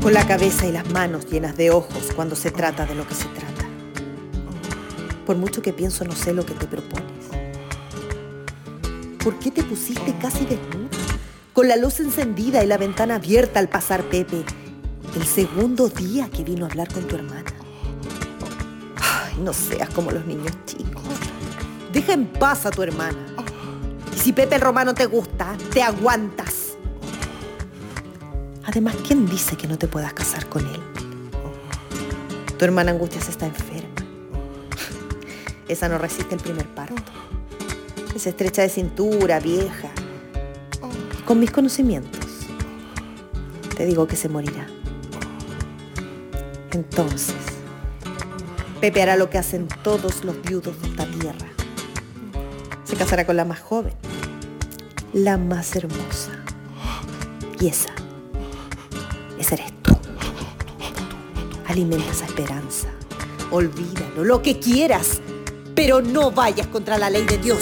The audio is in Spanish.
con la cabeza y las manos llenas de ojos cuando se trata de lo que se trata. Por mucho que pienso no sé lo que te propones. ¿Por qué te pusiste casi desnuda? Con la luz encendida y la ventana abierta al pasar Pepe, el segundo día que vino a hablar con tu hermana. Ay, no seas como los niños chicos. Deja en paz a tu hermana. Y si Pepe el Romano te gusta, te aguantas. Además, ¿quién dice que no te puedas casar con él? Tu hermana Angustias está enferma. Esa no resiste el primer parto. Es estrecha de cintura, vieja. Con mis conocimientos, te digo que se morirá. Entonces, Pepe hará lo que hacen todos los viudos de esta tierra. Se casará con la más joven, la más hermosa. Y esa, esa eres tú. Alimenta esa esperanza. Olvídalo, lo que quieras, pero no vayas contra la ley de Dios.